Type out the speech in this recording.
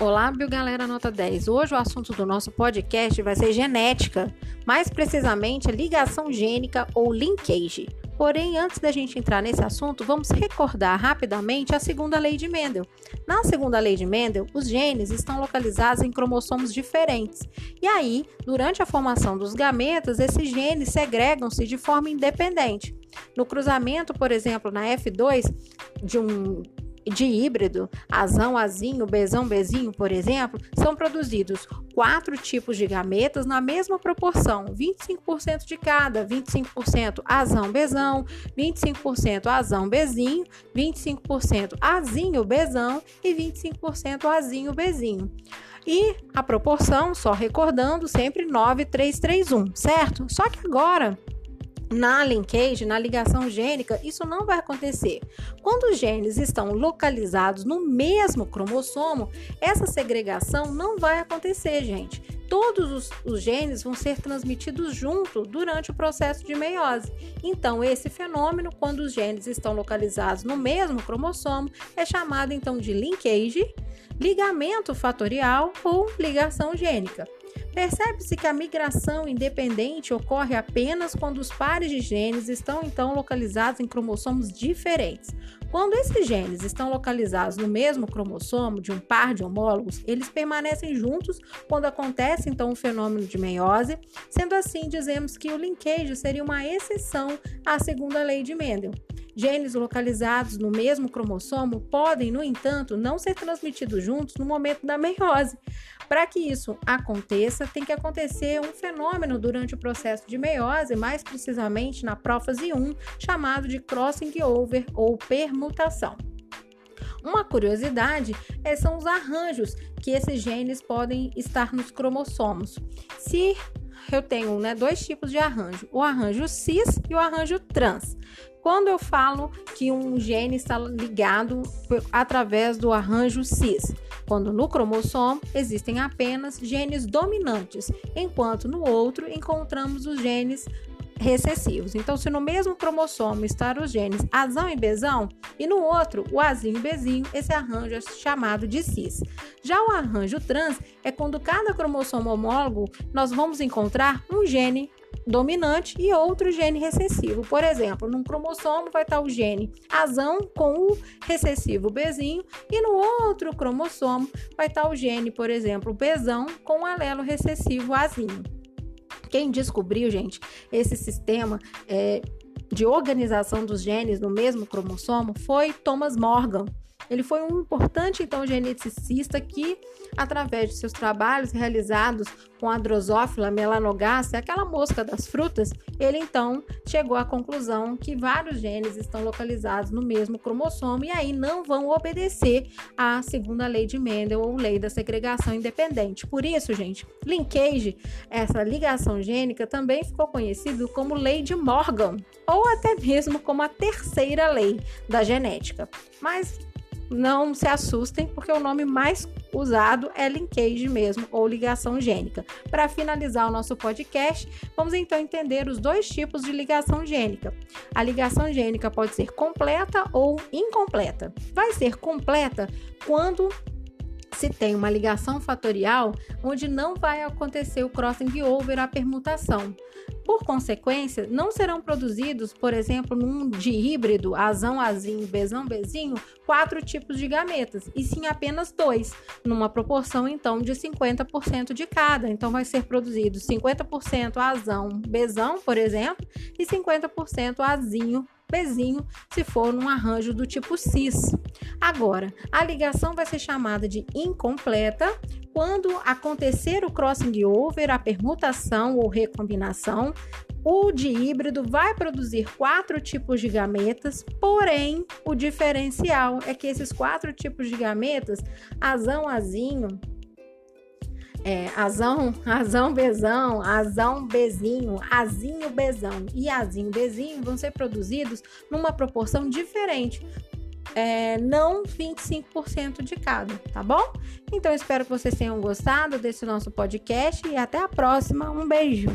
Olá, Biogalera Nota 10. Hoje o assunto do nosso podcast vai ser genética, mais precisamente a ligação gênica ou linkage. Porém, antes da gente entrar nesse assunto, vamos recordar rapidamente a segunda lei de Mendel. Na segunda lei de Mendel, os genes estão localizados em cromossomos diferentes. E aí, durante a formação dos gametas, esses genes segregam-se de forma independente. No cruzamento, por exemplo, na F2 de um de híbrido, azão, azinho, bezão, bezinho, por exemplo, são produzidos quatro tipos de gametas na mesma proporção, 25% de cada, 25% azão, bezão, 25% azão, bezinho, 25% azinho, bezão e 25% azinho, bezinho. E a proporção, só recordando, sempre 9331, certo? Só que agora na linkage, na ligação gênica, isso não vai acontecer. Quando os genes estão localizados no mesmo cromossomo, essa segregação não vai acontecer, gente. Todos os, os, genes vão ser transmitidos junto durante o processo de meiose. Então, esse fenômeno, quando os genes estão localizados no mesmo cromossomo, é chamado então de linkage, ligamento fatorial ou ligação gênica. Percebe-se que a migração independente ocorre apenas quando os pares de genes estão então localizados em cromossomos diferentes. Quando esses genes estão localizados no mesmo cromossomo de um par de homólogos, eles permanecem juntos quando acontece então o fenômeno de meiose. Sendo assim, dizemos que o linkage seria uma exceção à segunda lei de Mendel. Genes localizados no mesmo cromossomo podem, no entanto, não ser transmitidos juntos no momento da meiose. Para que isso aconteça, tem que acontecer um fenômeno durante o processo de meiose, mais precisamente na prófase 1, chamado de crossing over ou permutação. Uma curiosidade é, são os arranjos que esses genes podem estar nos cromossomos. Se eu tenho né, dois tipos de arranjo, o arranjo cis e o arranjo trans. Quando eu falo que um gene está ligado através do arranjo cis, quando no cromossomo existem apenas genes dominantes, enquanto no outro encontramos os genes recessivos. Então, se no mesmo cromossomo estar os genes azão e bezão e no outro o azinho e bezinho, esse arranjo é chamado de cis. Já o arranjo trans é quando cada cromossomo homólogo nós vamos encontrar um gene dominante e outro gene recessivo. Por exemplo, num cromossomo vai estar o gene azão com o recessivo bezinho e no outro cromossomo vai estar o gene, por exemplo, bezão com o alelo recessivo azinho. Quem descobriu, gente, esse sistema é, de organização dos genes no mesmo cromossomo foi Thomas Morgan. Ele foi um importante então geneticista que, através de seus trabalhos realizados com a Drosophila melanogaster, aquela mosca das frutas, ele então chegou à conclusão que vários genes estão localizados no mesmo cromossomo e aí não vão obedecer à segunda lei de Mendel ou lei da segregação independente. Por isso, gente, linkage, essa ligação gênica também ficou conhecido como lei de Morgan ou até mesmo como a terceira lei da genética. Mas não se assustem, porque o nome mais usado é linkage mesmo, ou ligação gênica. Para finalizar o nosso podcast, vamos então entender os dois tipos de ligação gênica. A ligação gênica pode ser completa ou incompleta. Vai ser completa quando se tem uma ligação fatorial onde não vai acontecer o crossing over, a permutação. Por consequência, não serão produzidos, por exemplo, num de híbrido, azão, azinho, bezão, bezinho, quatro tipos de gametas, e sim apenas dois, numa proporção então de 50% de cada. Então vai ser produzido 50% azão, bezão, por exemplo, e 50% azinho, bezinho, se for num arranjo do tipo cis. Agora, a ligação vai ser chamada de incompleta quando acontecer o crossing over, a permutação ou recombinação. O de híbrido vai produzir quatro tipos de gametas, porém o diferencial é que esses quatro tipos de gametas, azão, azinho, é, azão, azão, bezão, azão, bezinho, azinho, bezão e azinho, bezinho vão ser produzidos numa proporção diferente. É, não 25% de cada, tá bom? Então espero que vocês tenham gostado desse nosso podcast e até a próxima. Um beijo!